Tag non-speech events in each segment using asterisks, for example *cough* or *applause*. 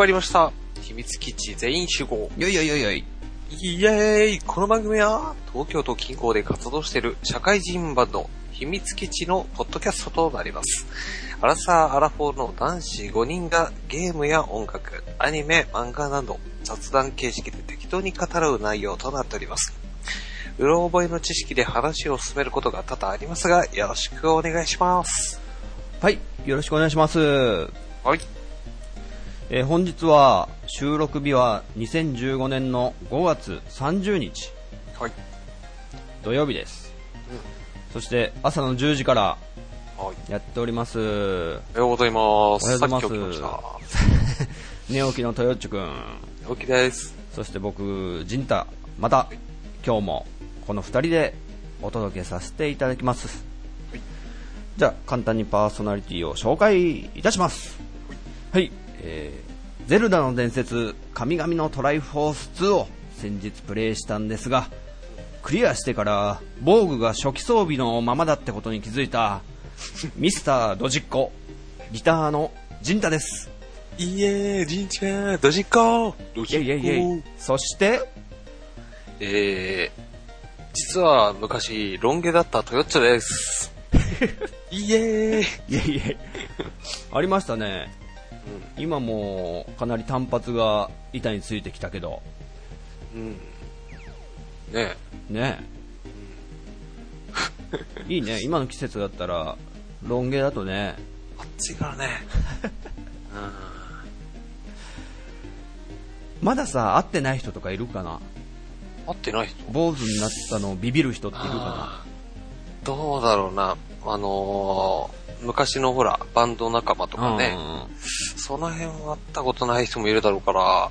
始まりました。秘密基地全員集合。よいよいよいよい。イエーイこの番組は、東京都近郊で活動している社会人バンド、秘密基地のポッドキャストとなります。アラサー・アラフォーの男子5人がゲームや音楽、アニメ、漫画など雑談形式で適当に語る内容となっております。うろ覚えの知識で話を進めることが多々ありますが、よろしくお願いします。はい、よろしくお願いします。はい。えー本日は収録日は2015年の5月30日はい。土曜日です。そして朝の10時からはい。やっております。おはようございます。おはようございます。*laughs* 寝起きのトヨッチョくん。起きです。そして僕、ジンタ。また、今日もこの2人でお届けさせていただきます。はいじゃあ、簡単にパーソナリティを紹介いたします。はい、えー、ゼルダの伝説、神々のトライフォース2を先日プレイしたんですが、クリアしてから、防具が初期装備のままだってことに気づいた、ミスタードジッコ、ギターのジンタです。いえー、じんちゃん、ドジッコドイェイイェイイェイ。そして、えー、実は昔、ロン毛だったトヨッチョです。*laughs* いえー。いやいや、ありましたね。今もうかなり単発が板についてきたけど、うん。ねねえ。いいね、今の季節だったら、ロン毛だとね、あっちからね。*laughs* まださ、会ってない人とかいるかな？合ってない人？坊主になったのをビビる人っているかどうだろうな。あのー、昔のほら、バンド仲間となかね。その辺は会ったことない人もいるだろうから、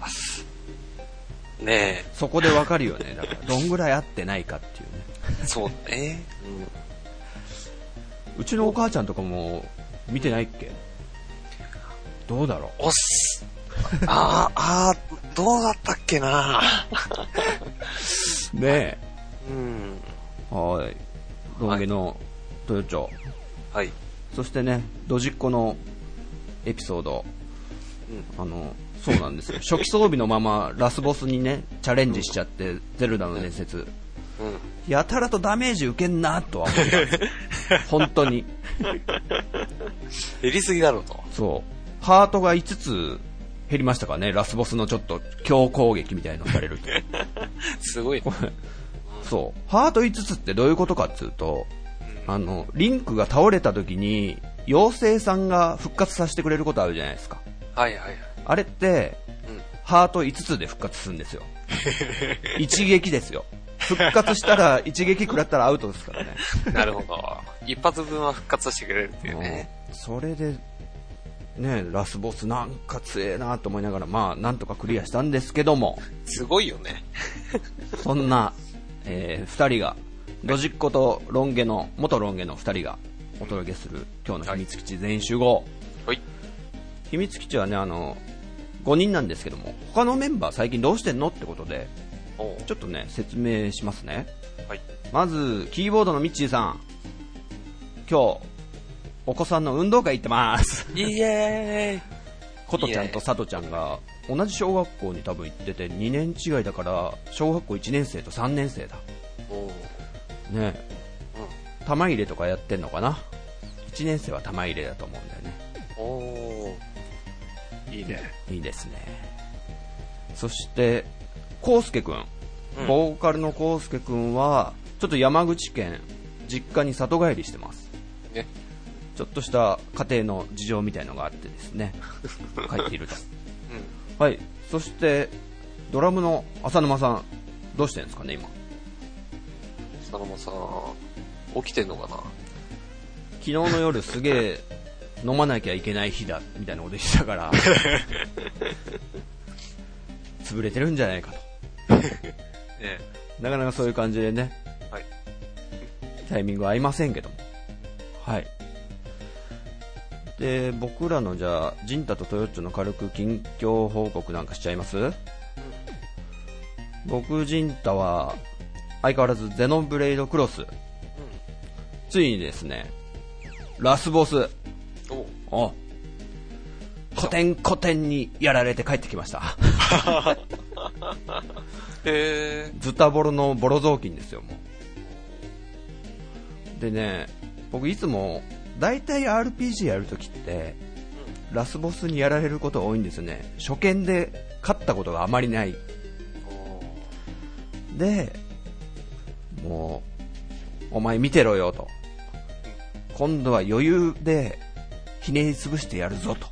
ねそこでわかるよね。だから、どんぐらい会ってないかっていうね。え、そうね。うちのお母ちゃんとかも見てないっけ？どうだろおっす。あー、あー、どうだったっけなう。ねうん。え。はい。ロン毛のトヨチョ。はい。そしてね、ドジっ子のエピソード、あの、そうなんですよ。*laughs* 初期装備のままラスボスにね、チャレンジしちゃって、ゼルダの伝説。うん。やたらとダメージ受けんなとは思った。*laughs* 本当に。減りすぎだろうと。そう。ハートが5つ減りましたからね、ラスボスのちょっと強攻撃みたいのされると。*laughs* すごい。そう。ハート5つってどういうことかっていうと、あの、リンクが倒れた時に、妖精さんが復活させてくれることあるじゃないですか。はいはいはい。あれって、うん。ハート5つで復活するんですよ。*laughs* 一撃ですよ。復活したら、一撃食らったらアウトですからね。なるほど。一発分は復活してくれるっていうね。うんそれで、ね、ラスボスなんか強えなと思いながら、まあ、なんとかクリアしたんですけども、すごいよね。そんな、えー、二人が、ドジッコとロン毛の、元ロン毛の二人がお届けする今日の秘密基地全員集合。はい。秘密基地はね、あの、5人なんですけども、他のメンバー最近どうしてんのってことで、ちょっとね、説明しますね。はい。まず、キーボードのミッチーさん。今日、お子さんの運動会行ってます。イエーイことちゃんとさとちゃんが、同じ小学校に多分行ってて、2年違いだから、小学校1年生と3年生だ。ね玉入れとかやってんのかな ?1 年生は玉入れだと思うんだよね。いいね。いいですね。そして、コウスケくん。うんボーカルのコウスケくんは、ちょっと山口県、実家に里帰りしてます。ね。ちょっとした家庭の事情みたいのがあってですね、*laughs* 帰っていると。うん。はい。そして、ドラムの浅沼さん、どうしてるんですかね、今？そのまさん、起きてんのかな？昨日の夜すげえ飲まなきゃいけない日だ、みたいなこと言ってたから、*laughs* 潰れてるんじゃないかと。*laughs* ねなかなかそういう感じでね、はい。タイミングは合いませんけども。はい。で、僕らのじゃあ、ジンタとトヨッチョの軽く近況報告なんかしちゃいます？僕、ジンタは、相変わらずゼノブレイドクロス。ついにですね、ラスボス。うん。お古典古典にやられて帰ってきました。へズタボロのボロ雑巾ですよ、もう。でね、僕いつも、大体 RPG やるときって、ラスボスにやられることが多いんですよね。初見で勝ったことがあまりない。で、もう、お前見てろよと。今度は余裕でひねり潰してやるぞと。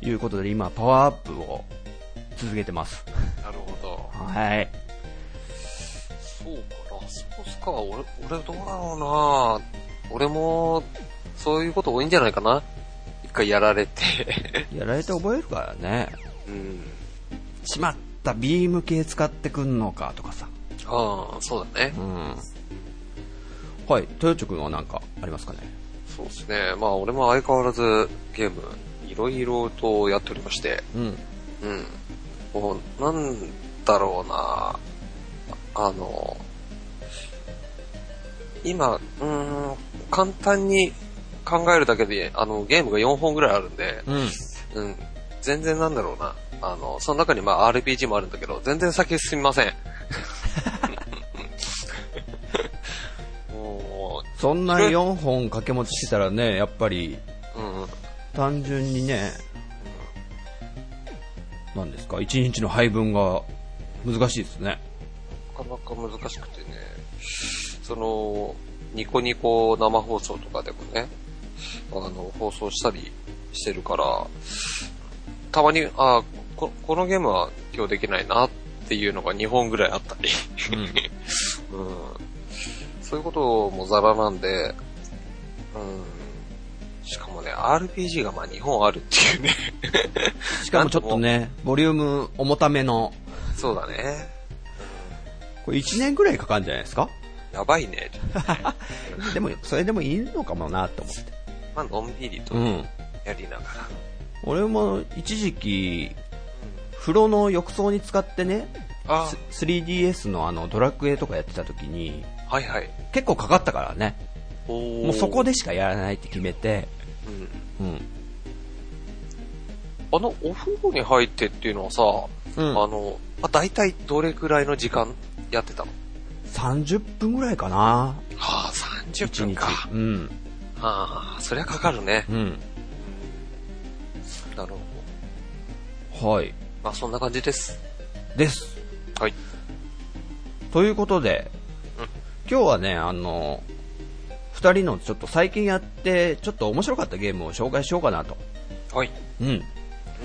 いうことで今パワーアップを続けてます。なるほど。はい。そうか、ラスボスか。俺、俺どうだろうな俺も、そういうこと多いんじゃないかな一回やられて。*laughs* やられて覚えるからね。うん。しまった、ビーム系使ってくんのかとかさ。ああ、そうだねう。ん。はい、豊地君は何かありますかね？そうですね。まあ、俺も相変わらずゲーム、いろいろとやっておりまして。うん。うん。なんだろうなあの、今、うーん、簡単に考えるだけで、あの、ゲームが4本ぐらいあるんで、うん。うん。全然なんだろうな。あの、その中にまあ RPG もあるんだけど、全然先進みません。そんな4本掛け持ちしてたらね、やっぱり、う、うん。単純にね、何ですか、1日の配分が難しいですね。なかなか難しくてね、その、ニコニコ生放送とかでもね、あの、放送したりしてるから、たまに、あここのゲームは今日できないなっていうのが2本ぐらいあったり、うん、*laughs* そういうこともザラなんで、うん、しかもね、RPG がまあ2本あるっていうね。しかもちょっとね、ボリューム重ための、そうだね。これ1年ぐらいかかるんじゃないですか？やばいね。*laughs* でも、それでもいいのかもなと思って。まあ、のんびりとうん。やりながら。俺も一時期、風呂の浴槽に使ってね、あス 3DS のあのドラクエとかやってた時に、はいはい。結構かかったからね。ももうそこでしかやらないって決めて、うん。うん。あの、お風呂に入ってっていうのはさ、うんあの、まあ、大体どれくらいの時間やってたの？30分ぐらいかな。はあ、30 1日分か。。うん。はあ、そりゃかかるね。うん。なるほど。はい。まあ、そんな感じです。です。はい。ということで、うん今日はね、あの、二人のちょっと最近やって、ちょっと面白かったゲームを紹介しようかなと。はい。うん。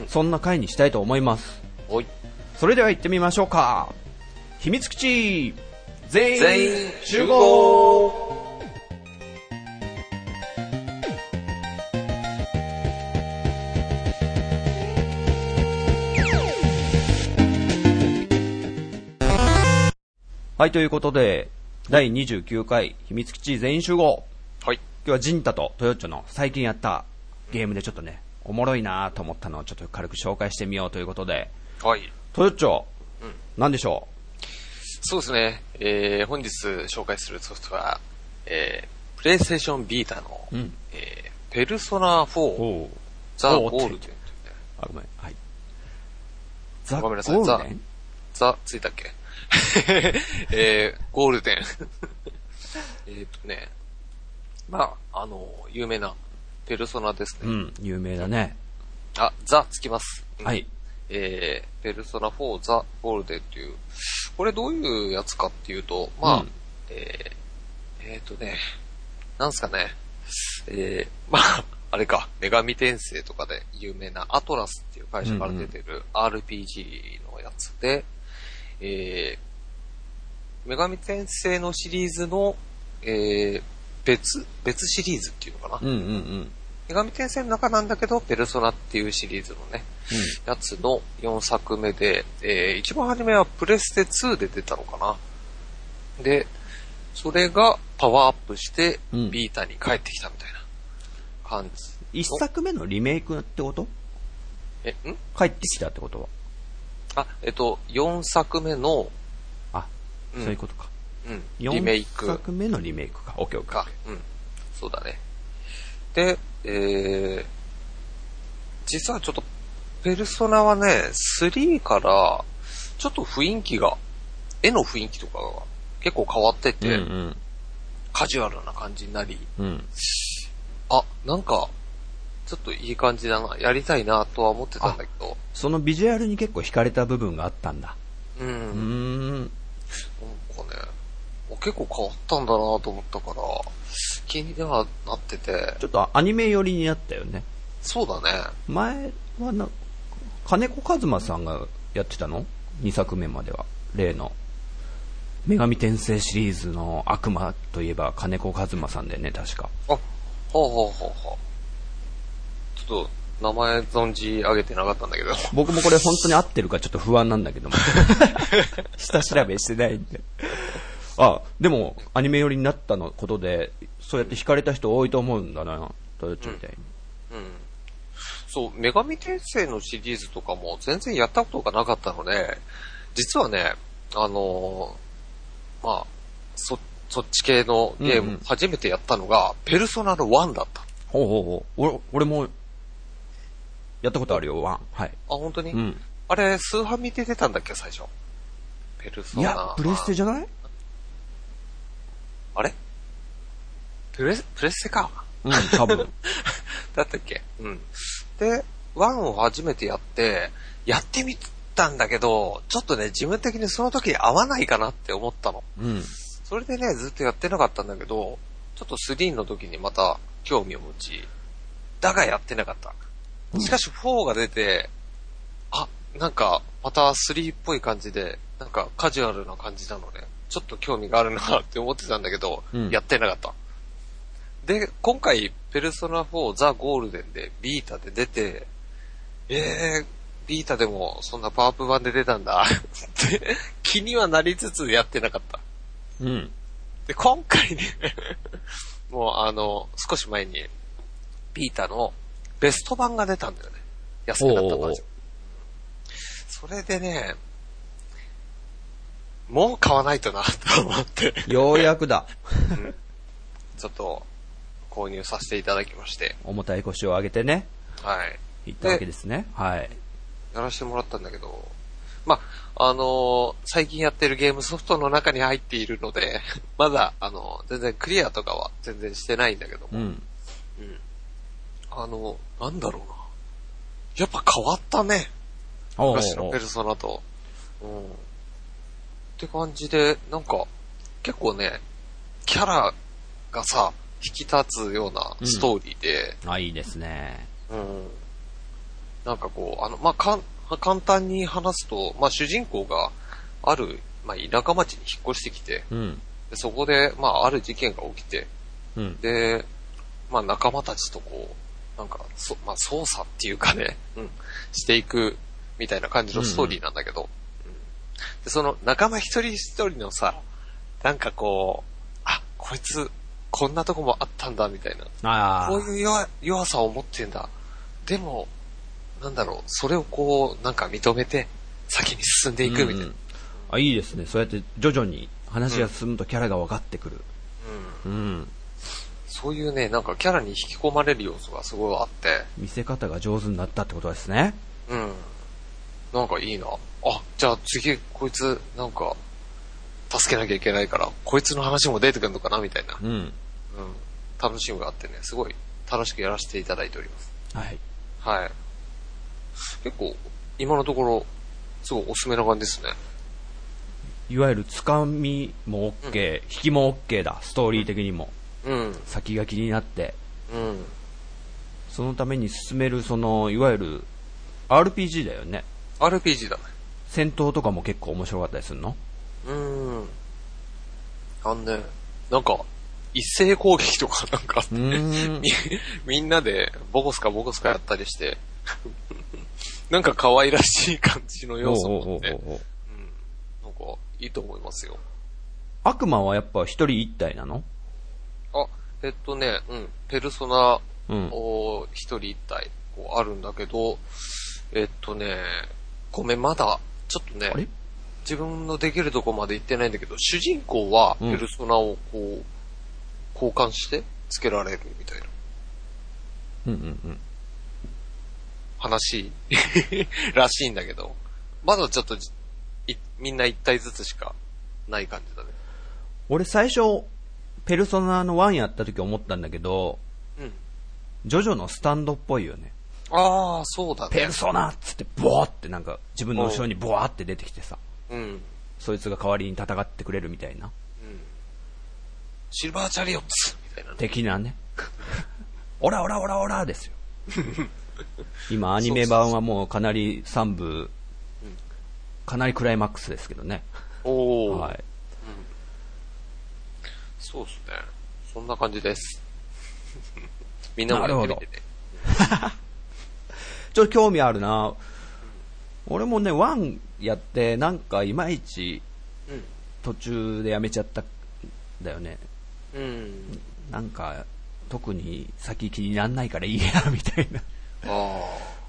そんな回にしたいと思います。おい。それでは行ってみましょうか。秘密基地全員集合はい、ということで、第29回秘密基地全員集合。はい。今日はジンタとトヨッチョの最近やったゲームでちょっとね、おもろいなと思ったのをちょっと軽く紹介してみようということで、はい。トヨッチョ、うん何でしょそうですね。えー、本日紹介するソフトは、えー、プレイステーションビータの、ううん。えー、ペルソナ4、おうザ・おうゴールデン。あ、ごめん。はい。ザ・ゴごめんなさいールデンザ、ついたっけ *laughs* えー、ゴールデン。*laughs* えっとね、まあ、あの、有名なペルソナですね。うん、有名だね。あ、ザつきます。うんはい。えー、ペルソナ4ザ・ゴールデンっていう、これどういうやつかっていうと、まあ、うんえー、えーとね、なんすかね、えー、*laughs* まあ、あれか、女神転生とかで有名なアトラスっていう会社から出てる RPG のやつで、えー、女神転生のシリーズの、えー、別、別シリーズっていうのかな。うんうんうん。女神転生の中なんだけど、ペルソナっていうシリーズのね、やつの4作目で、えー一番初めはプレステ2で出たのかな。で、それがパワーアップして、うんビータに帰ってきたみたいな感じ。一作目のリメイクってこと？え、ん？帰ってきたってことはあ、えっと、4作目の、あ、うんそういうことか。うん、四リメイク作目のリメイクか。オッケーオッケー。か。うん、そうだね。で、えー、実はちょっと、ペルソナはね、3から、ちょっと雰囲気が、絵の雰囲気とかが結構変わってて、うんカジュアルな感じになり、うん。うん。あ、なんか、ちょっといい感じだな、やりたいなとは思ってたんだけど、そのビジュアルに結構惹かれた部分があったんだ。うん、うーん。なんかね、結構変わったんだなと思ったから、気にはなってて、ちょっとアニメ寄りになったよね。そうだね。前はな、金子和馬さんがやってたの ?2 作目までは。例の。女神転生シリーズの悪魔といえば金子和馬さんだよね、確か。あ、ほうほうほうほう。ちょっと、名前存じ上げてなかったんだけど。僕もこれ本当に合ってるかちょっと不安なんだけども。*laughs* 下調べしてないんで。あ、でも、アニメ寄りになったのことで、そうやって惹かれた人多いと思うんだな、トヨッチみたいに。うん。そう、女神転生のシリーズとかも全然やったことがなかったので、実はね、あのーまあ、そ、そっち系のゲーうんうんム初めてやったのが、ペルソナの1だった。あ、ほうほうほう。俺、俺も、やったことあるよ、ワン。はい。本当に、うん。あれ、スーファミで出たんだっけ、最初。ペルソナ。いや、プレステじゃない？あれ？プレス、プレステか。うん、多分。*laughs* だったっけ？うん。で、1を初めてやって、やってみたんだけど、ちょっとね、自分的にその時に合わないかなって思ったの。うん。それでね、ずっとやってなかったんだけど、ちょっと3の時にまた興味を持ち、だがやってなかった。しかし4が出て、あ、なんか、また3っぽい感じで、なんかカジュアルな感じなので、ちょっと興味があるなって思ってたんだけど、うんやってなかった。で、今回、ペルソナ4ザ・ゴールデンでビータで出て、えー、ビータでもそんなパワーアップ版で出たんだって気にはなりつつやってなかった。うん。で、今回ね、*laughs* もうあの、少し前に、ビータのベスト版が出たんだよね。安くなったバージョン。それでね、もう買わないとな、と思って、ようやくだ。ちょっと、購入させていただきまして、重たい腰を上げてね、はい。行ったわけですね。はい。やらせてもらったんだけど、まあ、あのー最近やってるゲームソフトの中に入っているので、まだ、あの全然クリアとかは全然してないんだけども、うん。うん。あの、なんだろうな。やっぱ変わったね。昔のペルソナと。うん。って感じで、なんか、結構ね、キャラがさ、引き立つようなストーリーで、あ、いいですね。うん。なんかこう、あの、まあ、かん、簡単に話すと、まあ、主人公がある、まあ、田舎町に引っ越してきて、うん。でそこで、まあ、ある事件が起きて、うん。で、まあ仲間たちとこう、なんか、そ、まあ操作っていうかね、うん、していくみたいな感じのストーリーなんだけど、うんで、その仲間一人一人のさ、なんかこう、あ、こいつ、こんなとこもあったんだ、みたいな。こういう弱弱さを持ってんだ。でも、なんだろう、それをこう、なんか認めて、先に進んでいくみたいな。うんうんあ、いいですね。そうやって徐々に話が進むとキャラが分かってくる。うんうん。そういうね、なんかキャラに引き込まれる要素がすごいあって、見せ方が上手になったってことですね。うん。なんかいいな。あ、じゃあ次、こいつ、なんか、助けなきゃいけないから、こいつの話も出てくるのかなみたいな。うん。うん。楽しみがあってね、すごい楽しくやらせていただいております。はい。はい。結構、今のところ、すごいおすすめな感じですね。いわゆるつかみも OK、引きも OK だ。ストーリー的にも。うん。先が気になって。うん。そのために進める、その、いわゆる、RPG だよね。RPG だね。戦闘とかも結構面白かったりするの？うん。あのね、なんか、一斉攻撃とかなんかあって、み。みんなでボコスカボコスカやったりして、*laughs* なんか可愛らしい感じの要素もあって、うん。なんかいいと思いますよ。悪魔はやっぱ一人一体なの？あ、えっとね、うん、ペルソナうん。を一人一体こうあるんだけど、えっとね、ごめん、まだ、ちょっとね自分のできるとこまで行ってないんだけど、主人公はうんペルソナをこう、交換してつけられるみたいな。うんうんうん。話 *laughs* らしいんだけど、まだちょっとみんな一体ずつしかない感じだね。俺最初、ペルソナの1やった時思ったんだけど、うん。ジョジョのスタンドっぽいよね。ああ、そうだねペル。ソナっつって、ボワってなんか、自分の後ろにボワって出てきてさ、うん。うん。そいつが代わりに戦ってくれるみたいな。シルバーチャリオッツみたいなね。的なね。オラオラオラオラですよ。*laughs* 今、アニメ版はもうかなり3部、かなりクライマックスですけどね。おお、はい。そうですね。そんな感じです。*laughs* みんなもやってみてね。*laughs* ちょっと興味あるな。俺もね、1やって、なんかいまいち途中でやめちゃったんだよね。うん。うん。なんか、特に先気になんないからいいや、みたいな。ああ。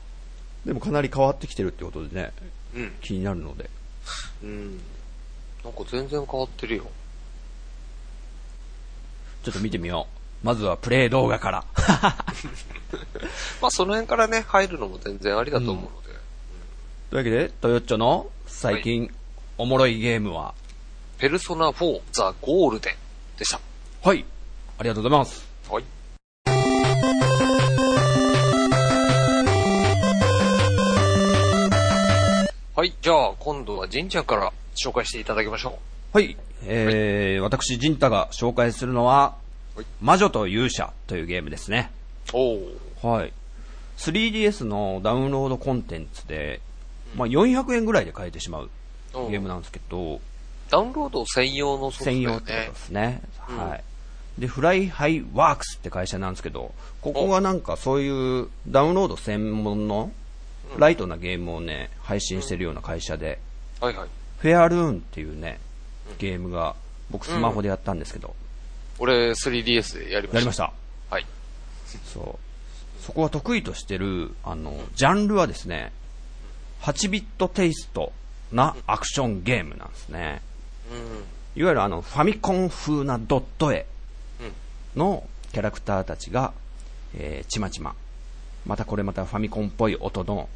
でもかなり変わってきてるってことでね、うん。気になるので。うん。なんか全然変わってるよ。ちょっと見てみよう。まずはプレイ動画から。*laughs* まあその辺からね、入るのも全然ありだと思うので。というわけで、トヨッチョの最近、おもろいゲームは、ペルソナ4ザ・ゴールデンでした。はい。ありがとうございます。はい。はい。じゃあ、今度はジンちゃんから紹介していただきましょはい。えー、私、ジンタが紹介するのは、はい魔女と勇者というゲームですね。はい。3DS のダウンロードコンテンツで、まあ、400円ぐらいで買えてしまうゲームなんですけど、ダウンロード専用のソフトだ専。用ってことですね。うんはい。で、フライハイワークスって会社なんですけど、ここがなんかそういうダウンロード専門のライトなゲームをね、配信してるような会社で、はいはい。フェアルーンっていうね、ゲームが、僕スマホでやったんですけど、俺 3DS でやりました。やりました。はい。そう。そこは得意としてる、あの、ジャンルはですね、8ビットテイストなアクションゲームなんですね。うん。いわゆるあの、ファミコン風なドット絵うん。のキャラクターたちが、えーちまちま。またこれまたファミコンっぽい音の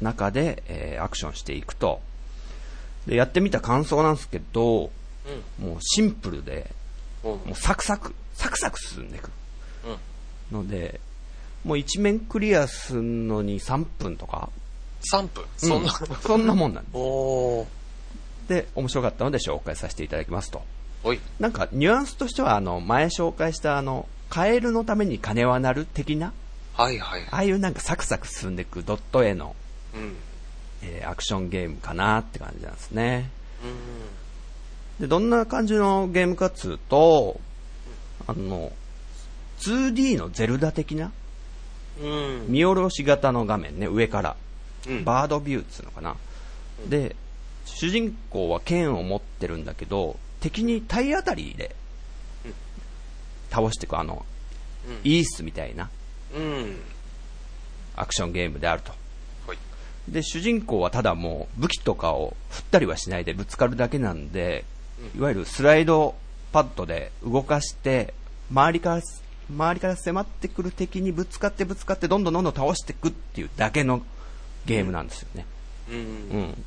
中で、えーアクションしていくと。で、やってみた感想なんですけど、うん。もうシンプルで、うん。もうサクサク、サクサク進んでいく。うん。ので、もう一面クリアするのに3分とか、3分？そんな？う *laughs* んそんなもんなんで。す。で、面白かったので紹介させていただきますと。なんか、ニュアンスとしては、あの、前紹介したあの、カエルのために鐘は鳴る的な、はいはい。ああいうなんかサクサク進んでいくドット絵の、うん。えーアクションゲームかなって感じなんですね。うで、どんな感じのゲームかっつうと、あの、2D のゼルダ的な、ん。うん。見下ろし型の画面ね、上から。うん。バードビューっつうのかな。で、主人公は剣を持ってるんだけど、敵に体当たりでうん倒していく、あの、うんイースみたいなうん。アクションゲームであると。はい。で、主人公はただもう武器とかを振ったりはしないでぶつかるだけなんで、いわゆるスライドパッドで動かして、周りから、周りから迫ってくる敵にぶつかってぶつかってどんどんどんどん倒していくっていうだけのゲームなんですよね。うん。うん。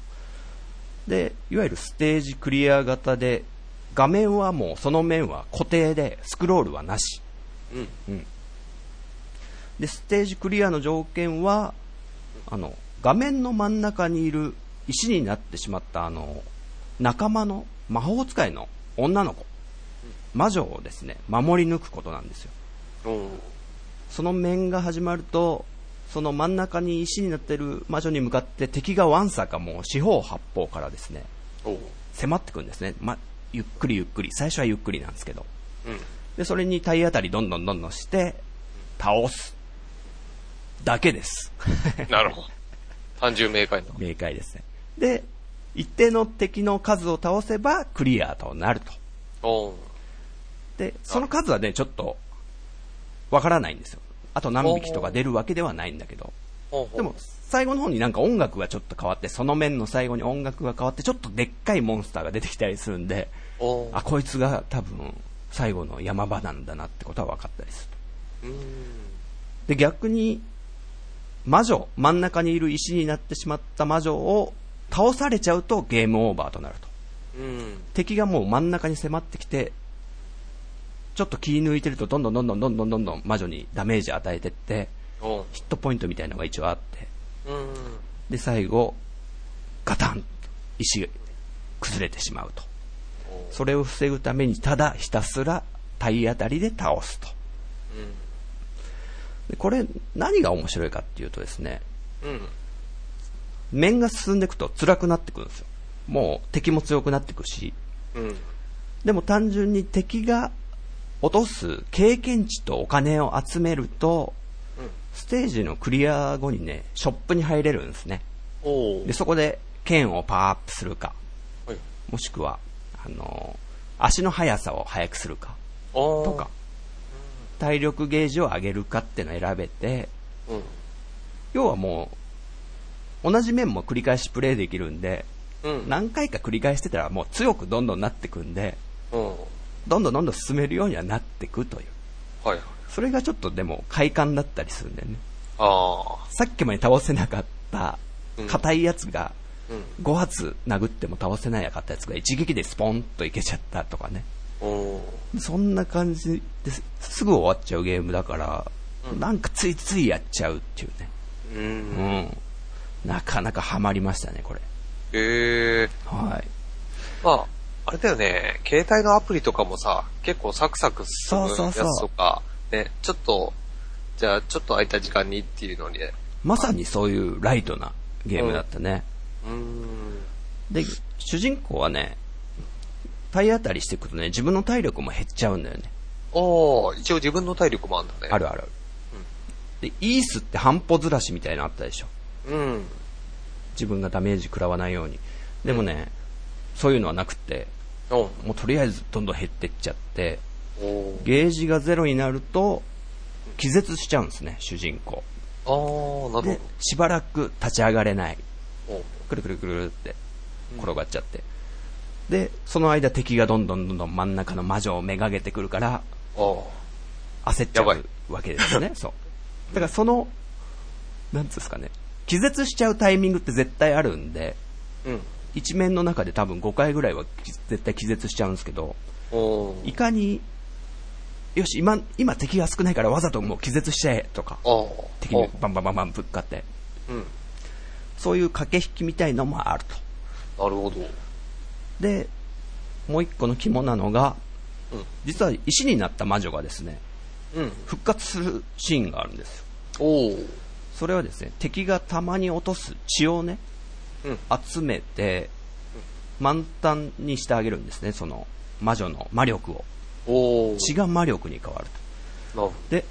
で、いわゆるステージクリア型で、画面はもうその面は固定で、スクロールはなし。うん。で、ステージクリアの条件は、あの、画面の真ん中にいる石になってしまったあの、仲間の魔法使いの女の子、魔女をですね、守り抜くことなんですよ。その面が始まると、その真ん中に石になってる魔女に向かって敵がわんさかもう四方八方からですね。迫ってくるんですね。ま、ゆっくりゆっくり。最初はゆっくりなんですけど。うん。で、それに体当たりどんどんどんどんして、倒す。だけです。なるほど。単純明快な。明快ですね。で、一定の敵の数を倒せばクリアとなると。おー。で、その数はね、ちょっと、わからないんですよ。あと何匹とか出るわけではないんだけど。でも、最後の方になんか音楽がちょっと変わって、その面の最後に音楽が変わって、ちょっとでっかいモンスターが出てきたりするんで。あ、こいつが多分、最後の山場なんだなってことは分かったりする。で、逆に、魔女、真ん中にいる石になってしまった魔女を倒されちゃうとゲームオーバーとなると。うん。敵がもう真ん中に迫ってきて、ちょっと気抜いてるとどんどんどんどんどんどんどんどん魔女にダメージ与えてって、ヒットポイントみたいなのが一応あって、うん。で、最後、ガタン石が崩れてしまうと。それを防ぐためにただひたすら体当たりで倒すと。でこれ何が面白いかっていうとですね、うん。うん。面が進んでいくと辛くなってくるんですよ。もう敵も強くなっていくし、うん。でも単純に敵が落とす経験値とお金を集めると、うん。ステージのクリア後にね、ショップに入れるんですね。で、そこで剣をパワーアップするか、はい。もしくは、あの足の速さを速くするか、おとか、体力ゲージを上げるかっていうのを選べて、うん。要はもう、同じ面も繰り返しプレイできるんで、うん。何回か繰り返してたらもう強くどんどんなってくんで、うん。どんどんどんどん進めるようにはなってくという。はいはい。それがちょっとでも快感だったりするんだよね。ああ。さっきまで倒せなかったうん硬いやつがうん。5発殴っても倒せないかったやつが一撃でスポンといけちゃったとかね。そんな感じですすぐ終わっちゃうゲームだから、うんなんかついついやっちゃうっていうね。う。うんん。なかなかハマりましたね、これ。へえ。はい。まあ、あれだよね、携帯のアプリとかもさ、結構サクサク進むやそうそうそうつとか、ね、ちょっと、じゃあちょっと空いた時間にっていうのにね、まさにそういうライトなゲームだったね。うーん。で、主人公はね、体当たりしていくとね、自分の体力も減っちゃうんだよね。おー、一応自分の体力もあるんだね。あるある。で、イースって半歩ずらしみたいなのあったでしょ。うん。自分がダメージ食らわないように。でもね、そういうのはなくって、おうもうとりあえずどんどん減ってっちゃって、おーゲージがゼロになると、気絶しちゃうんですね、主人公。あー、なるで、しばらく立ち上がれない。ほど。くるくるくるって転がっちゃって。で、その間敵がどんどんどんどん真ん中の魔女をめがけてくるから、焦っちゃうわけですよね。そう。だからその、なんつうんですかね、気絶しちゃうタイミングって絶対あるんで、うん。一面の中で多分5回ぐらいはき絶対気絶しちゃうんですけど、いかに、よし、今、今敵が少ないからわざともう気絶しちゃえとか、敵にバンバンバンバンぶっかって、うん。そういう駆け引きみたいのもあると。なるほど。で、もう一個の肝なのが、うん。実は石になった魔女がですね、うん。復活するシーンがあるんですよ。おー。それはですね、敵がたまに落とす血をね、うん。集めて、満タンにしてあげるんですね、その魔女の魔力を。血が魔力に変わると。で、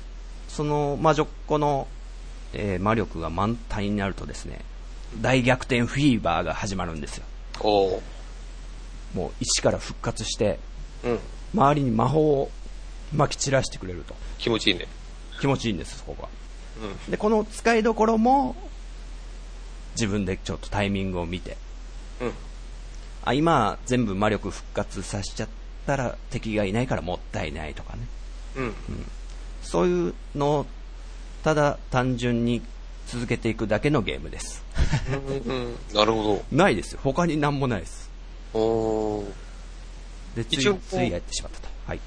その魔女っ子の、えー魔力が満タンになるとですね、大逆転フィーバーが始まるんですよ。もう一から復活して、うん。周りに魔法を撒き散らしてくれると。気持ちいいね。気持ちいいんです、そこが。うん。で、この使いどころも、自分でちょっとタイミングを見て、うん。あ、今全部魔力復活させちゃったら敵がいないからもったいないとかね。うん。そういうのを、ただ単純に続けていくだけのゲームです。うん。うん。なるほないですよ。他になんもないです。で、ついついやってしまったと。はい。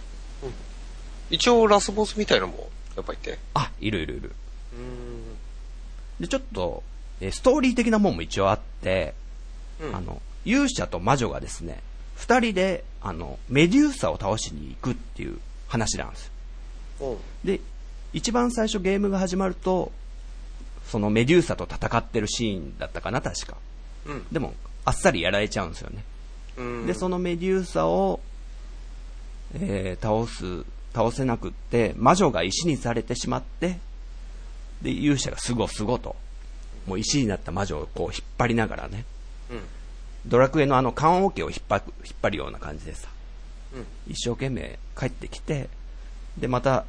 一応ラスボスみたいのも、やっぱいて。あ、いるいるいる。うん。で、ちょっと、えーストーリー的なもんも一応あって、うん。あの、勇者と魔女がですね、二人で、あの、メデューサを倒しに行くっていう話なんですよ。うん。で、一番最初ゲームが始まると、そのメデューサと戦ってるシーンだったかな、確か。うん。でも、あっさりやられちゃうんですよね。うん。で、そのメデューサを、えー倒す、倒せなくって、魔女が石にされてしまって、で、勇者がすごすごと、もう石になった魔女をこう引っ張りながらね、うん。ドラクエのあの棺桶を引っ張引っ張るような感じでさ、うん。一生懸命帰ってきて、で、また、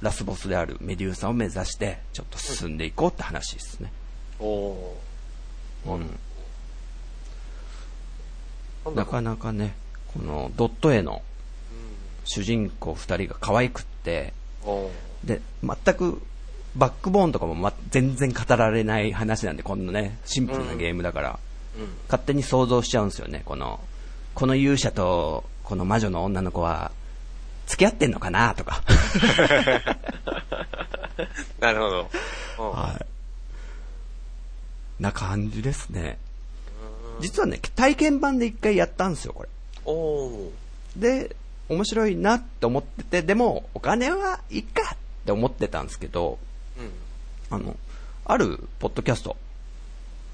ラスボスであるメデューサを目指して、ちょっと進んでいこうって話ですね。うん。なんだろうなかなかね、このドット絵の主人公二人が可愛くって。で、全くバックボーンとかも、ま、全然語られない話なんで、こんなね、シンプルなゲームだから、うん。勝手に想像しちゃうんですよね。この、この勇者と、この魔女の女の子は、付き合ってんのかなとか。*laughs* なるほど。うんはい。な感じですね。実はね、体験版で一回やったんですよ、これ。おー。で、面白いなって思ってて、でも、お金はいいかって思ってたんですけど、うん。あの、あるポッドキャスト、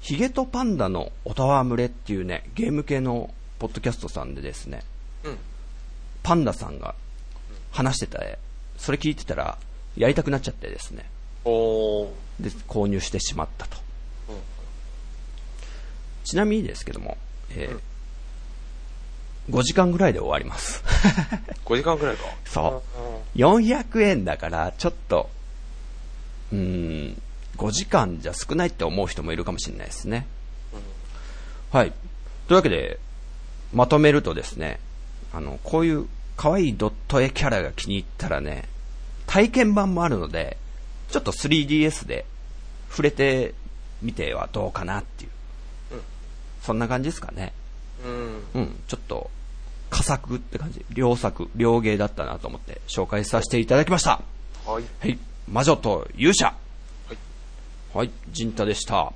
ヒゲとパンダのおたわむれっていうね、ゲーム系のポッドキャストさんでですね、うん。パンダさんが話してて、それ聞いてたら、やりたくなっちゃってですね。で、購入してしまったと。うん。ちなみにですけども、えー5時間ぐらいで終わります。*laughs* 5時間くらいか。そう。400円だから、ちょっと、うーん、5時間じゃ少ないって思う人もいるかもしれないですね。はい。というわけで、まとめるとですね、あの、こういう可愛いドット絵キャラが気に入ったらね、体験版もあるので、ちょっと 3DS で触れてみてはどうかなっていう。うんそんな感じですかね。うん。うん、ちょっと、佳作って感じ。良作、良芸だったなと思って紹介させていただきました。はい。はい。魔女と勇者。はい。はい、ジンタでした。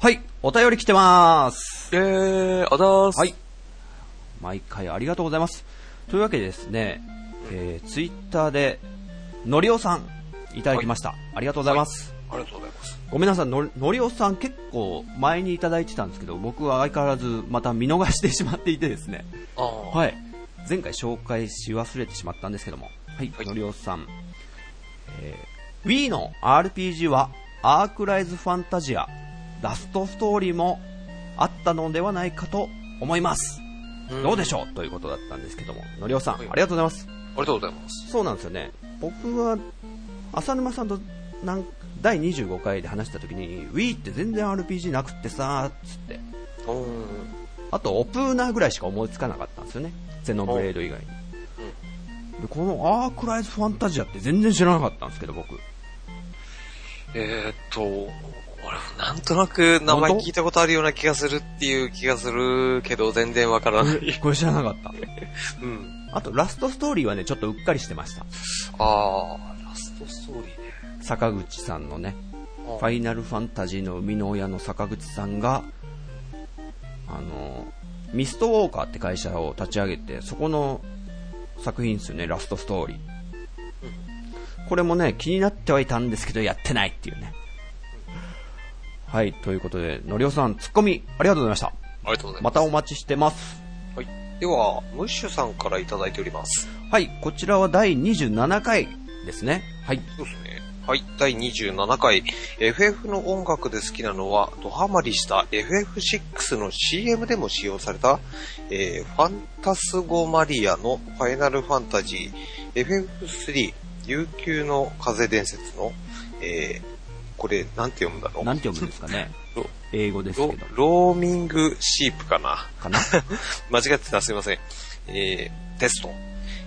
はい、お便り来てます。えー、あだーす。はい。毎回ありがとうございます。というわけでですね、えー、ツイッターで、のりおさん、いただきました。ありがとうございます。ありがとうございます。ごめんなさい、ののりおさん結構前にいただいてたんですけど、僕は相変わらずまた見逃してしまっていてですね。はい。前回紹介し忘れてしまったんですけども。はい、はいのりおさん。えー、Wii の RPG は、アークライズファンタジア、ラストストーリーもあったのではないかと思います。うんどうでしょう？ということだったんですけども。のりおさん、はいありがとうございます。ありがとうございます。そうなんですよね。僕は、浅沼さんとなん第25回で話した時に、Wii って全然 RPG なくってさーっつって。うん。あと、オプーナーぐらいしか思いつかなかったんですよね。ゼノブレード以外に。でこのアークライズファンタジアって全然知らなかったんですけど、僕。えー、っと、俺、なんとなく名前聞いたことあるような気がするっていう気がするけど、全然わからない。これ知らなかった。*laughs* うん。あと、ラストストーリーはね、ちょっとうっかりしてました。あー、ラストストーリーね。坂口さんのね、あファイナルファンタジーの生みの親の坂口さんが、あの、ミストウォーカーって会社を立ち上げて、そこの作品ですよね、ラストストーリー。これもね、気になってはいたんですけど、やってないっていうね。はい、ということで、のりおさん、ツッコミ、ありがとうございました。ありがとうございま。ますたお待ちしてます。はい。では、ムッシュさんからいただいております。はい、こちらは第27回ですね。はい。そうですね。はい。第27回、FF の音楽で好きなのは、ドハマりした FF6 の CM でも使用された、えーファンタスゴマリアのファイナルファンタジー、FF3、悠久の風伝説の、えーこれ、なんて読むんだろう？なんて読むんですかね。ロ英語ですロけど。ローミングシープかなかな？*laughs* 間違ってたすいません。えー、テスト。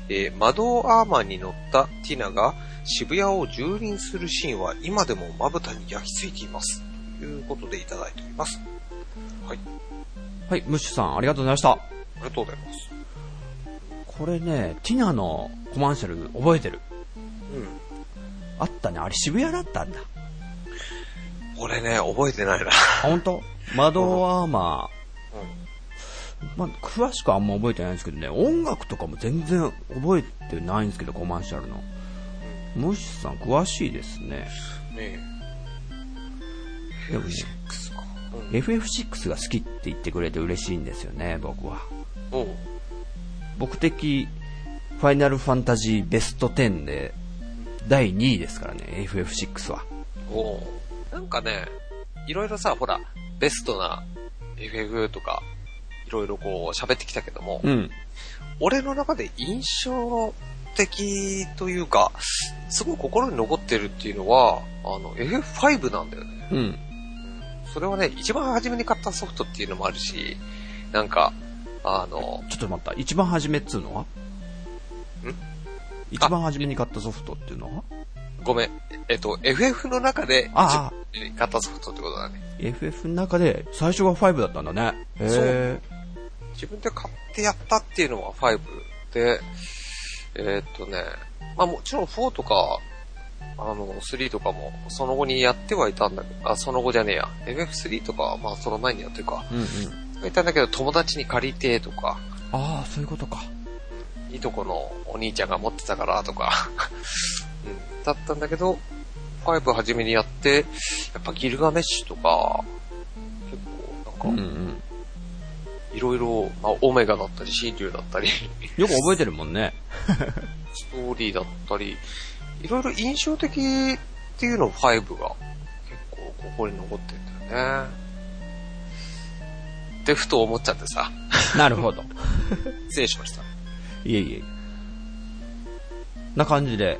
えー、魔導アーマーに乗ったティナが渋谷を蹂躙するシーンは今でもまぶたに焼き付いています。ということでいただいております。はい。はい、ムッシュさん、ありがとうございました。ありがとうございます。これね、ティナのコマーシャル覚えてる。うん。あったね。あれ渋谷だったんだ。俺ね、覚えてないな。あ、本当？マドアーマー。まあ、詳しくはあんま覚えてないんですけどね、音楽とかも全然覚えてないんですけど、コマーシャルの。ムッシュさん、詳しいですね。うん。ねえ。X か。うん。FF6 が好きって言ってくれて嬉しいんですよね、僕は。僕的、ファイナルファンタジーベスト10で、第2位ですからね、FF6 は。おうなんかね、いろいろさ、ほら、ベストな FF とか、いろいろこう喋ってきたけども、うん。俺の中で印象的というか、すごい心に残ってるっていうのは、あの、FF5 なんだよね。うん。それはね、一番初めに買ったソフトっていうのもあるし、なんか、あの、ちょっと待った。一番初めっつうのは？ん？一番初めに買ったソフトっていうのは？ごめん。えっと、FF の中で、ああ買ったソフトってことだね。FF の中で最初が5だったんだね。へ自分で買ってやったっていうのは5で、えーっとね、まあもちろん4とか、あの、3とかも、その後にやってはいたんだけど、あ、その後じゃねえや。FF3 とかは、まあその前にやってるか。え。うんうん。いたんだけど、友達に借りてとか、ああ、そういうことか。いいとこのお兄ちゃんが持ってたからとか、*laughs* うん、だったんだけど、5初めにやって、やっぱギルガメッシュとか、結構なんか。いろいろ、まあ、オメガだったり、シーリュウだったり、よく覚えてるもんね。ストーリーだったり、いろいろ印象的っていうの5が結構ここに残ってんだよね。ってふと思っちゃってさ、なるほど。*laughs* 失礼しました。いえいえ。な感じで、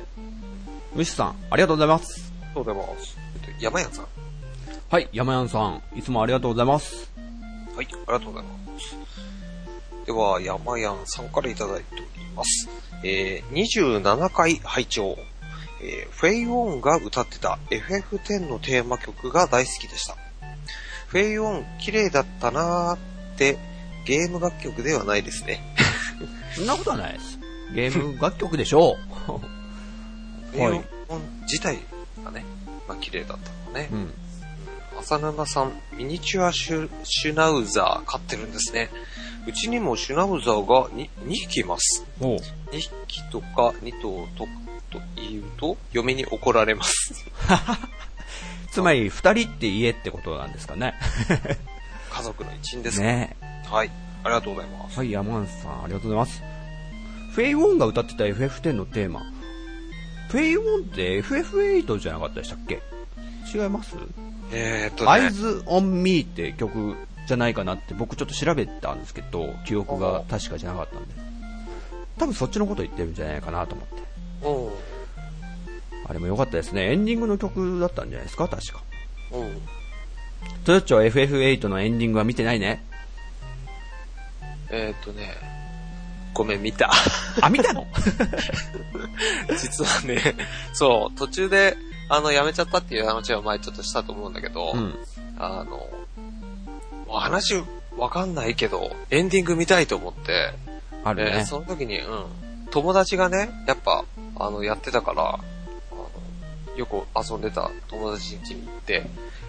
ムシさん、ありがとうございます。そうでます。えっと、山屋さん。はい、山山さん、いつもありがとうございます。はい、ありがとうございます。では、山やんさんからいただいております。えー、27回拝聴えー、フェイウォンが歌ってた FF10 のテーマ曲が大好きでした。フェイウォン綺麗だったなーって、ゲーム楽曲ではないですね。*laughs* そんなことはないです。ゲーム楽曲でしょフ *laughs* ェイウォン自体がね、まあ綺麗だったのねう。。うん。浅沼さん、ミニチュアシュシュナウザー飼ってるんですね。うちにもシュナウザーが 2, 2匹います。おう2匹とか2頭とと言うと、嫁に怒られます。*laughs* つまり、二人って家ってことなんですかね。*laughs* 家族の一員ですか、ねはい。ありがとうございます。はい、山内さん、ありがとうございます。フェイウォンが歌ってた FF10 のテーマ。フェイウォンって FF8 じゃなかったでしたっけ？違います、えーっとね、Eyes on Me って曲じゃないかなって僕ちょっと調べたんですけど、記憶が確かじゃなかったんで。多分そっちのこと言ってるんじゃないかなと思って。うん。あれも良かったですね。エンディングの曲だったんじゃないですか？確か。うん。トヨッチョは FF8 のエンディングは見てないね。えーっとね、ごめん、見た。あ、見たの？*laughs* 実はね、そう、途中で、あの、やめちゃったっていう話は前ちょっとしたと思うんだけど、うん。あの、話わかんないけど、エンディング見たいと思って、あるね。でその時に、うん、友達がね、やっぱ、あの、やってたから、よく遊んでた友達に行って、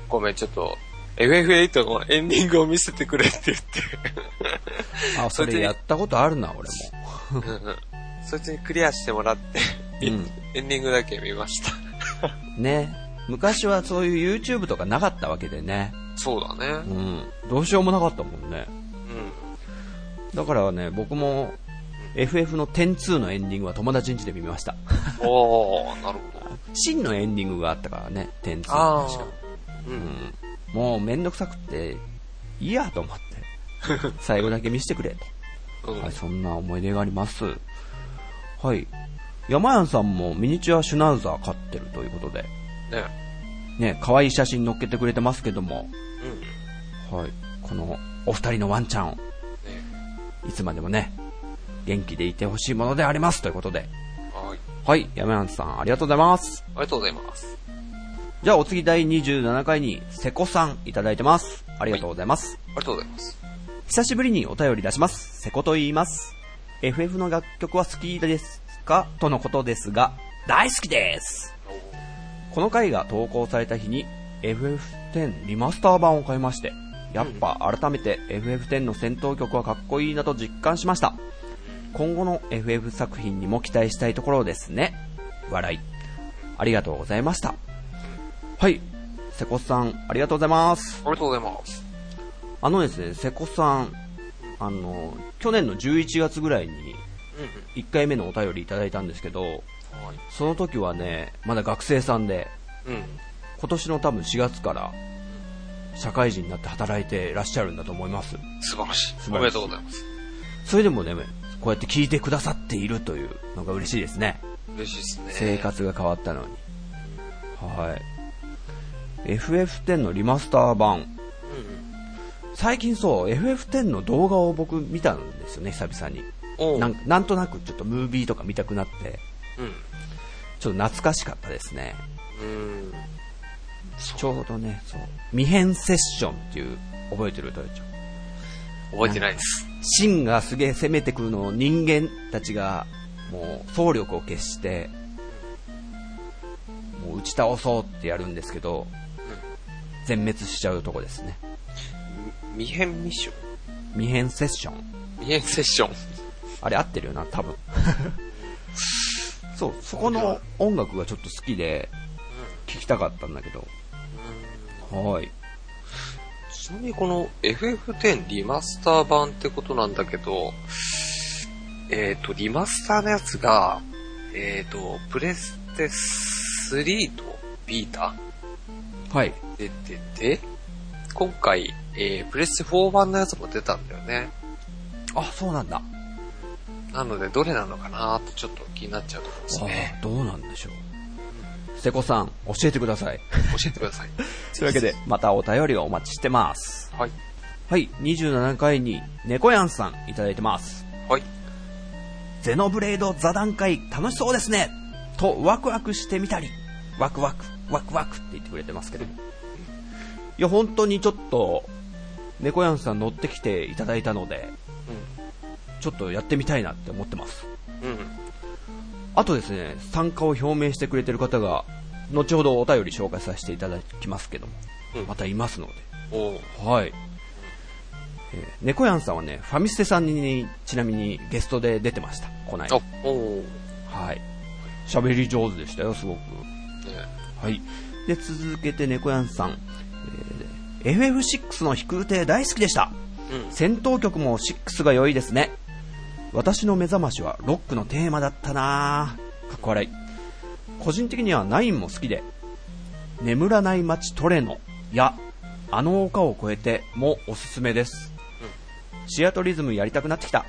ごめん、ちょっと、FF8 のエンディングを見せてくれって言って、あ、それやったことあるな、俺も。うんうんそいつにクリアしてもらって、うん。エンディングだけ見ました。ね。昔はそういう YouTube とかなかったわけでね。そうだね。うん。どうしようもなかったもんね。うん。だからね、僕も FF の102のエンディングは友達ん家で見ました。*laughs* おー、なるほど。真のエンディングがあったからね、102あ確か。ー。う。うんん。もうめんどくさくって、いいやと思って。*laughs* 最後だけ見せてくれと。うんはい、そんな思い出があります。はい。山谷さんもミニチュアシュナウザー飼ってるということで、ね。ね、可愛い写真載っけてくれてますけども、うん。はい。このお二人のワンちゃんを、ね。いつまでもね、元気でいてほしいものでありますということで、はい。はい。山谷さん、ありがとうございます。ありがとうございます。じゃあ、お次第27回に、瀬古さんいただいてます。ありがとうございます。ありがとうございます。久しぶりにお便り出します。瀬古と言います。FF の楽曲は好きですか？とのことですが、大好きですこの回が投稿された日に FF10 リマスター版を買いまして、やっぱ改めて FF10 の戦闘曲はかっこいいなと実感しました。今後の FF 作品にも期待したいところですね。笑い。ありがとうございました。はい。瀬古さん、ありがとうございます。ありがとうございます。あのですね、瀬古さん、あの、去年の11月ぐらいにうん1回目のお便りいただいたんですけど、うん。はい。その時はね、まだ学生さんで、うん。今年の多分4月から社会人になって働いてらっしゃるんだと思います。素晴らしい。素晴らしいおめでとうございます。それでもね、こうやって聞いてくださっているというのが嬉しいですね。嬉しいですね。生。活が変わったのに。はい。FF10 のリマスター版。うん最近そう、FF10 の動画を僕見たんですよね、久々に。なんなんとなくちょっとムービーとか見たくなって、うん。ちょっと懐かしかったですね。うん。ちょうどね、そう、未編セッションっていう、覚えてるとちょ？覚えてないです。シンがすげえ攻めてくるのを人間たちが、もう、総力を決して、もう打ち倒そうってやるんですけど、全滅しちゃうとこですね。未編ミッション？未編セッション。未編セッション。あれ合ってるよな、多分。*laughs* そう、そこの音楽がちょっと好きで、聞きたかったんだけど。はい。ちなみにこの FF10 リマスター版ってことなんだけど、えっ、と、リマスターのやつが、えっ、と、プレステ3とビータ？はい。で出てて、今回、えー、プレステ4版のやつも出たんだよね。あ、そうなんだ。なので、どれなのかなーってちょっと気になっちゃうところですね。あどうなんでしょう。瀬古さん、教えてください。教えてください。*laughs* というわけで、またお便りをお待ちしてます。はい。はい、27回に、猫やんさんいただいてます。はい。ゼノブレード座談会楽しそうですねとワクワクしてみたり、ワクワク、ワクワクって言ってくれてますけども。いや、本当にちょっと、猫やんさん乗ってきていただいたので、ちょっとやってみたいなって思ってます。うん。うん。あとですね、参加を表明してくれてる方が、後ほどお便り紹介させていただきますけども、うんまたいますので、はい。えー、猫やんさんはね、ファミステさんに、ちなみにゲストで出てました、こないだはい。喋り上手でしたよ、すごく。はい。で、続けて猫やんさん。えー FF6 の飛空艇大好きでした。うん。戦闘曲も6が良いですね。私の目覚ましはロックのテーマだったなぁ。かっこ笑い。個人的には9も好きで、眠らない街トレノや、あの丘を越えてもおすすめです。シアトリズムやりたくなってきた。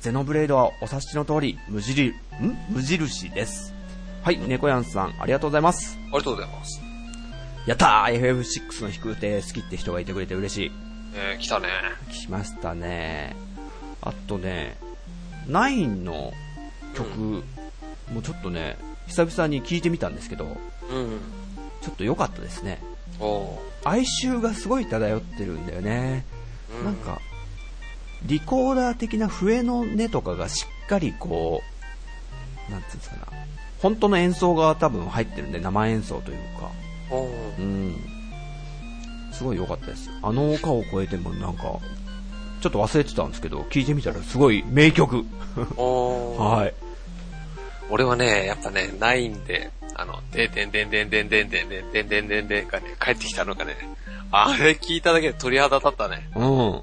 ゼノブレードはお察しの通り、無印、ん？無印です。はい、猫やんさん、ありがとうございます。ありがとうございます。やったー !FF6 の飛空艇好きって人がいてくれて嬉しい。えー、来たね。来ましたね。あとね、9の曲、もうちょっとね、久々に聴いてみたんですけど、うん。ちょっと良かったですね。哀愁がすごい漂ってるんだよね。うなん、か、リコーダー的な笛の音とかがしっかりこう、なんていうんですかな。本当の演奏が多分入ってるんで、生演奏というか。おう。うん。すごい良かったです。あの丘を越えてもなんか、ちょっと忘れてたんですけど、聞いてみたらすごい名曲。*laughs* はい。俺はね、やっぱね、ないんで、あの、でんでんでんでんでんでんでんでんでんでんでんでんがね、帰ってきたのがね、あれ聞いただけで鳥肌立ったね。うん。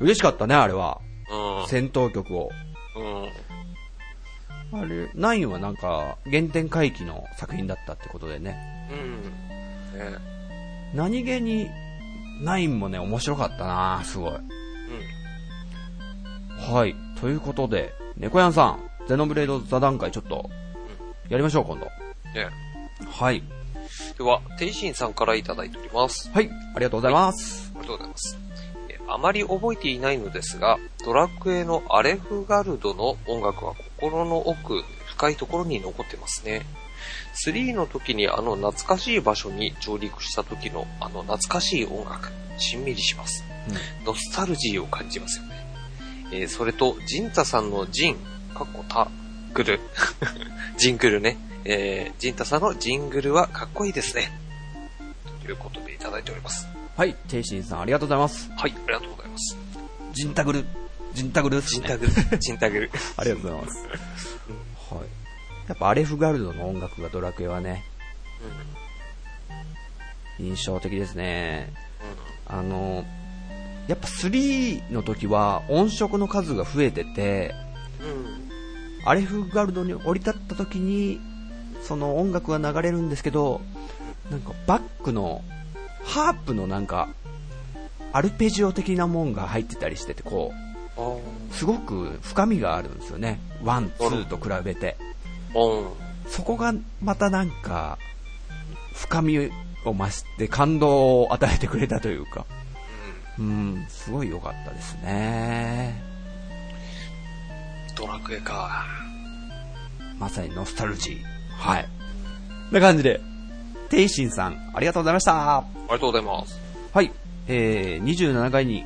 嬉しかったね、あれは。うん。戦闘曲を。うん。あれ、9はなんか、原点回帰の作品だったってことでね。うん。ね何気に、9もね、面白かったなすごい。うん。はい。ということで、猫やんさん、ゼノブレード座談会ちょっと、やりましょう、今度。ねはい。では、テイシンさんからいただいております。はい。ありがとうございます。ありがとうございます。えあまり覚えていないのですが、ドラクエのアレフガルドの音楽は心の奥、深いところに残ってますね。3の時にあの懐かしい場所に上陸した時のあの懐かしい音楽、しんみりします。ノスタルジーを感じますよね。えーそれと、ジンタさんのジン、かっこタグル、*laughs* ジングルね。えー、ジンタさんのジングルはかっこいいですね。ということでいただいております。はい。テイシンさん、ありがとうございます。はい、ありがとうございます。ジンタグル。ジンタグルっすねジンタグル、ジンタグル。*laughs* ありがとうございます。はい。やっぱアレフガルドの音楽がドラクエはね、印象的ですね。あの、やっぱ3の時は音色の数が増えてて、うん。アレフガルドに降り立った時に、その音楽が流れるんですけど、なんかバックの、ハープのなんか、アルペジオ的なもんが入ってたりしてて、こう、すごく深みがあるんですよね。ワン、ツーと比べて。そこがまたなんか、深みを増して感動を与えてくれたというか、うん、すごい良かったですね。ドラクエか。まさにノスタルジー。はい。な感じで、テイシンさん、ありがとうございました。ありがとうございます。はい。えー、27回に、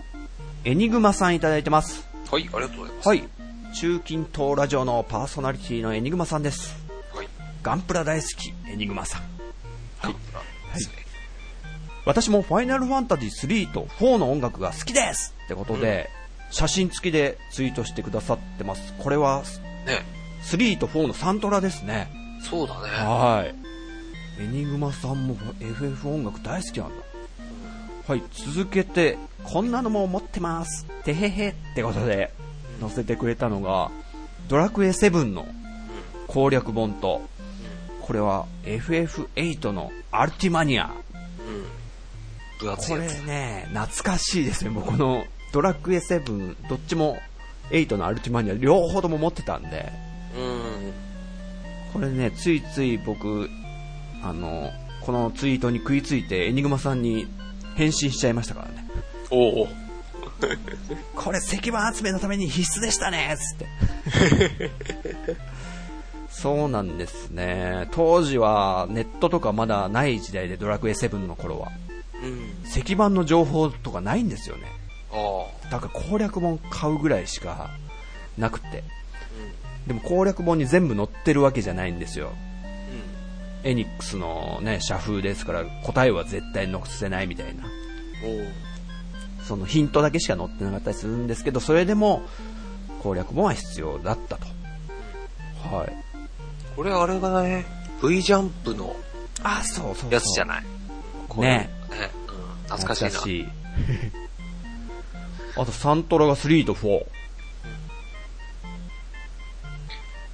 エニグマさんいただいてます。はい、ありがとうございます。はい。中近東ラジオのパーソナリティのエニグマさんです。はい。ガンプラ大好き、エニグマさん。はい。ですね。私もファイナルファンタジー3と4の音楽が好きですってことで、写真付きでツイートしてくださってます。これはね。3と4のサントラですね。そうだね。はい。エニグマさんも FF 音楽大好きなんだ。はい、続けて、こんなのも持ってます。てへへってことで載せてくれたのが、ドラクエ7の攻略本と、これは FF8 のアルティマニア。うん。これ。ね、懐かしいですね。僕このドラクエ7、どっちも8のアルティマニア両方とも持ってたんで、うん。これね、ついつい僕、あの、このツイートに食いついてエニグマさんに返信しちゃいましたからね。おお。*laughs* これ石板集めのために必須でしたねつって。*laughs* そうなんですね。当時はネットとかまだない時代でドラクエ7の頃は。うん。石板の情報とかないんですよね。だから攻略本買うぐらいしかなくて。うん。でも攻略本に全部載ってるわけじゃないんですよ。うエニックスのね、社風ですから答えは絶対載せないみたいな。そのヒントだけしか載ってなかったりするんですけど、それでも攻略本は必要だったと。はい。これあれがね、V ジャンプのあ、そうそう。やつじゃない。ねね。うん。懐かしいな。懐いあとサントラが3と4。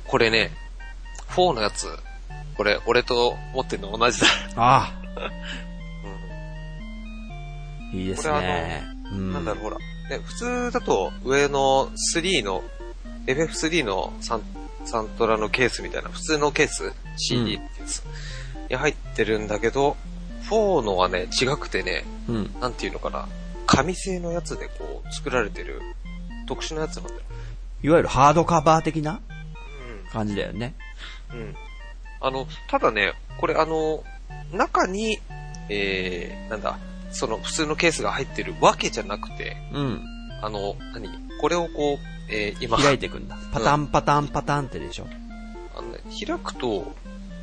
これね、4のやつ、これ、俺と持ってるの同じだ。あういいですこれあね。うんん。なんだろう、ほら。ね、普通だと、上の3の、FF3 のサンサントラのケースみたいな、普通のケース ?CD ってやつ。に入ってるんだけど、4のはね、違くてね、うん。なんていうのかな。紙製のやつでこう、作られてる、特殊なやつなんだよ。いわゆるハードカバー的なうん。感じだよね。うん。あの、ただね、これあの、中に、えー、なんだ、その普通のケースが入ってるわけじゃなくて、うん。あの、何これをこう、えー、今、開いていくんだ。パタンパタンパタンってでしょ。あのね、開くと、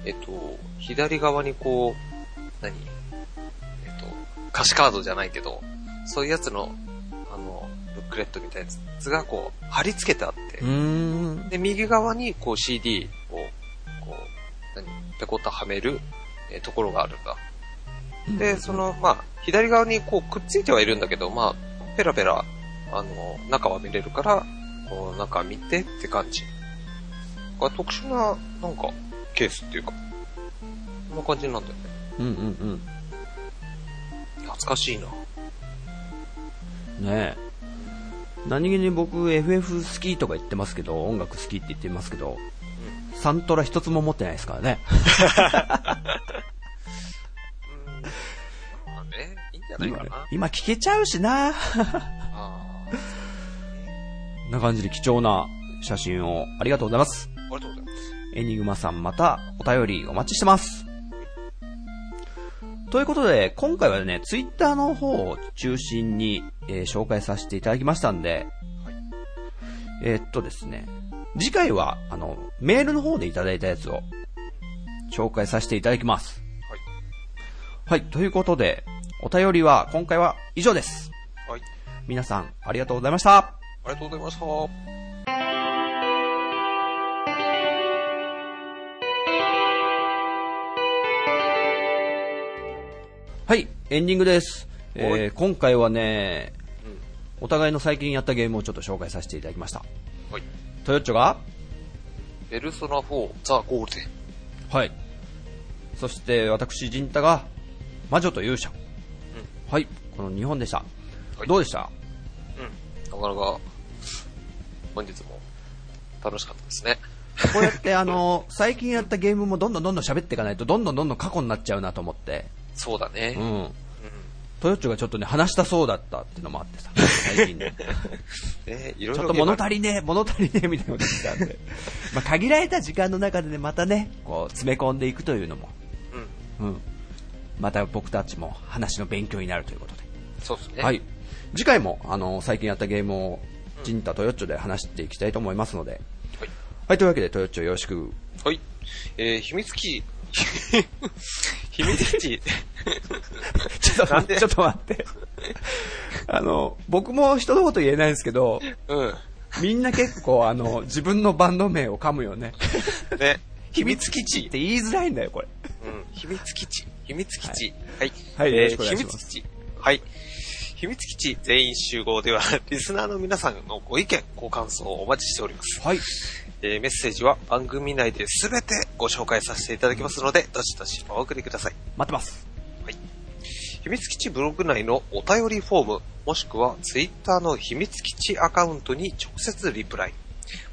えっと、左側にこう、何えっと、歌詞カードじゃないけど、そういうやつの、あの、ブックレットみたいなやつがこう、貼り付けてあってう、ーん。で、右側にこう CD 何？ペコッとはめる、えーところがあるんだ。で、その、まあ、左側にこうくっついてはいるんだけど、まあ、ペラペラ、あの、中は見れるから、こう、中見てって感じ。が特殊な、なんか、ケースっていうか、こんな感じなんだよね。うんうんうん。懐かしいな。ねえ。何気に僕 FF 好きとか言ってますけど、音楽好きって言ってますけど、サントラ一つも持ってないですからね。うん。まあね、いいんじゃない今かな。今聞けちゃうしな。あな感じで貴重な写真をありがとうございます。あ。ありがとうございます。エニグマさんまたお便りお待ちしてます。ということで、今回はね、ツイッターの方を中心に、えー紹介させていただきましたんで、はいえーっとですね、次回は、あの、メールの方でいただいたやつを紹介させていただきます。はい。はい、ということで、お便りは今回は以上です。はい。皆さん、ありがとうございました。ありがとうございました。はい、エンディングです。えはいー、今回はね、うん。お互いの最近やったゲームをちょっと紹介させていただきました。はい。トヨッチョがペルソナ4ザ・ゴールデン。はい。そして私、ジンタが魔女と勇者。はい、この2本でした。はいどうでした？うん。なかなか、本日も楽しかったですね。こうやってあの、最近やったゲームもどんどんどんどん喋っていかないと、どんどんどんどん過去になっちゃうなと思って。そうだね。ううん。ん。トヨッチョがちょっとね、話したそうだったっていうのもあってさ、最近ね。ね、*laughs* いろいろちょっと物足りねえ、物足りねえみたいなこと言ってたんで。まあ、限られた時間の中でね、またね、こう、詰め込んでいくというのも、うん。うん。また僕たちも話の勉強になるということで。そうですね。はい。次回も、あの、最近やったゲームを、ジンタトヨッチョで話していきたいと思いますので。はい。はい、というわけで、トヨッチョよろしく。はい。えー、秘密基地、秘密基地、*laughs* ちょっと待って、ちょっと待って。あの、僕も一言言えないんですけど、うん。みんな結構、あの、自分のバンド名を噛むよね。ね、*laughs* 秘密基地っ。て言いづらいんだよ、これ。うん、秘密基地、秘密基地。はい。はいよろえー、秘密基地。はい。秘密基地全員集合では、リスナーの皆さんのご意見、ご感想をお待ちしております。はい。えーメッセージは番組内で全てご紹介させていただきますので、どしどしお送りください。待ってます。秘密基地ブログ内のお便りフォーム、もしくはツイッターの秘密基地アカウントに直接リプライ、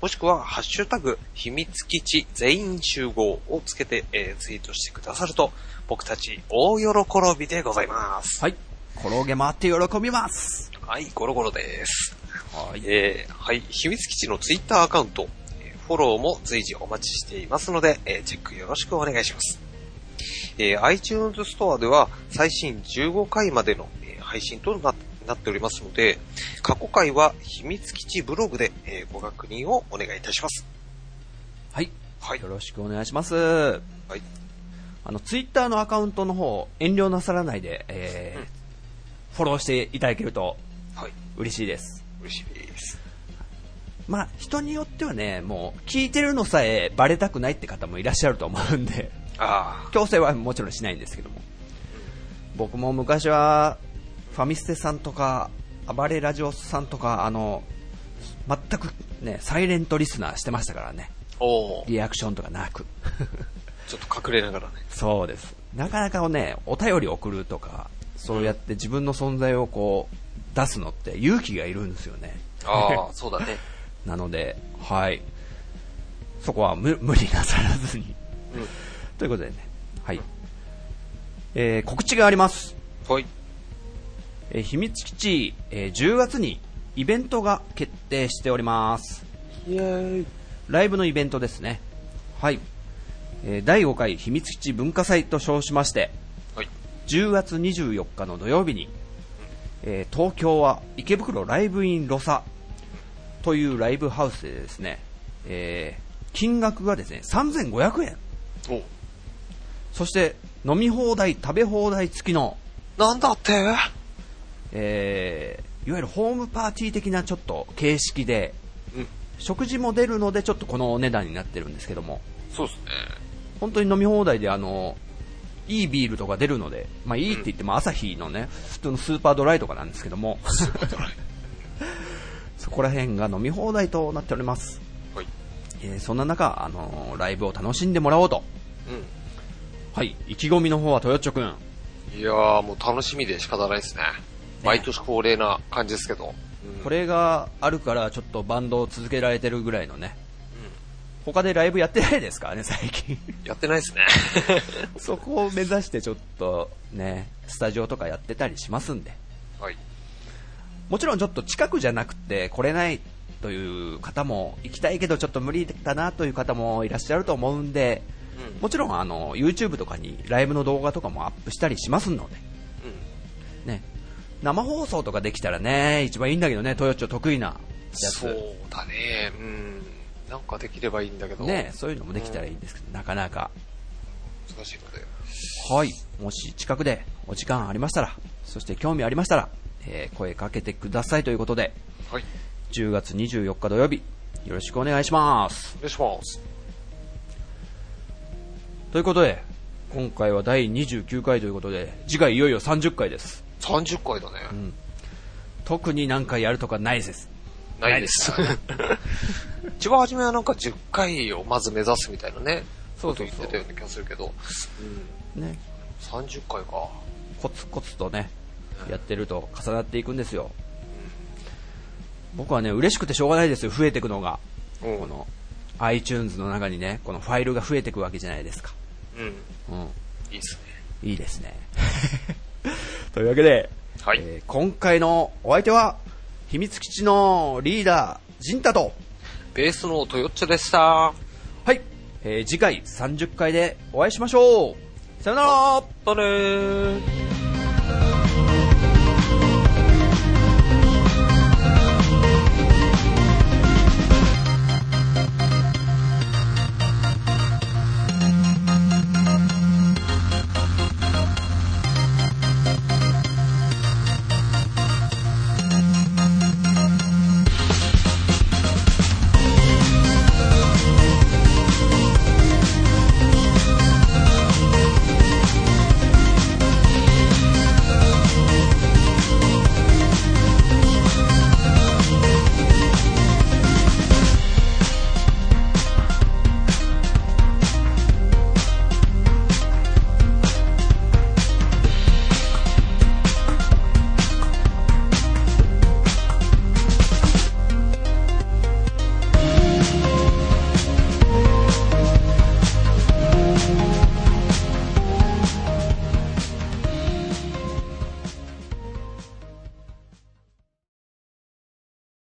もしくはハッシュタグ秘密基地全員集合をつけて、えーツイートしてくださると、僕たち大喜びでございます。はい。転げ回って喜びます。はい、ゴロゴロです。はい。えーはい、秘密基地のツイッターアカウント、えーフォローも随時お待ちしていますので、えーチェックよろしくお願いします。えー iTunes ストアでは最新15回までの、えー配信とななっておりますので、過去回は秘密基地ブログで、えーご確認をお願いいたします。はい。はいよ。ろしくお願いします。はい。あの、ツイッターのアカウントの方、遠慮なさらないで、えーうんフォローしていただけるとはい。嬉しいです。嬉しいです。まあ、人によってはね、もう、聞いてるのさえバレたくないって方もいらっしゃると思うんで、あ強制はもちろんしないんですけども。僕も昔は、ファミステさんとか、暴れラジオスさんとか、あの、全くね、サイレントリスナーしてましたからね。リアクションとかなく。*laughs* ちょっと隠れながらね。そうです。なかなかね、お便り送るとか、そうやって自分の存在をこう、出すのって勇気がいるんですよね。ああ、そうだね。なので、はい。そこは無無理なさらずに。うん。ということでね、はい。えー告知があります。はい。えー秘密基地、えー10月にイベントが決定しております。ライブのイベントですね。はい。えー第5回秘密基地文化祭と称しまして、はい。10月24日の土曜日に、えー東京は池袋ライブインロサというライブハウスでですね、えー金額がですね、3500円。おそして飲み放題、食べ放題付きの、なんだって？えーいわゆるホームパーティー的なちょっと形式で、うん。食事も出るのでちょっとこのお値段になってるんですけども、そうですね。本当に飲み放題であの、いいビールとか出るので、まあいいって言っても朝日のね、普通のスーパードライとかなんですけども、そこら辺が飲み放題となっております。はい。えーそんな中、あのーライブを楽しんでもらおうと。うん。はい、意気込みの方はトヨッチョくん。いやー、もう楽しみで仕方ないですね。毎年恒例な感じですけど。うんこれがあるからちょっとバンドを続けられてるぐらいのね。他でライブやってないですからね、最近。やってないですね。*laughs* そこを目指してちょっとね、スタジオとかやってたりしますんで。はい。もちろんちょっと近くじゃなくて来れないという方も、行きたいけどちょっと無理だなという方もいらっしゃると思うんで、うん。もちろんあの YouTube とかにライブの動画とかもアップしたりしますので、うん。ね、生放送とかできたらね、一番いいんだけどね、トヨッチョ得意なやつ。そうだね。うん。なんかできればいいんだけど。ね、そういうのもできたらいいんですけど、なかなか。難しいので。はい。もし近くでお時間ありましたら、そして興味ありましたら、えー声かけてくださいということで、はい。10月24日土曜日、よろしくお願いします。お願いします。ということで、今回は第29回ということで、次回いよいよ30回です。30回だね。特になんかやるとかないです。ないです。一番初めはなんか10回をまず目指すみたいなね。そうそう言ってたような気がするけど。うん。ね。30回か。コツコツとね、やってると重なっていくんですよ。僕はね、嬉しくてしょうがないですよ、増えていくのが。うん。この iTunes の中にね、このファイルが増えていくわけじゃないですか。うん。うん。いいっすね。いいですね。*laughs* というわけで、はい。えー今回のお相手は、秘密基地のリーダー、ジンタと、ベースのトヨッチョでした。はい、えー次回30回でお会いしましょうさよならまたねー。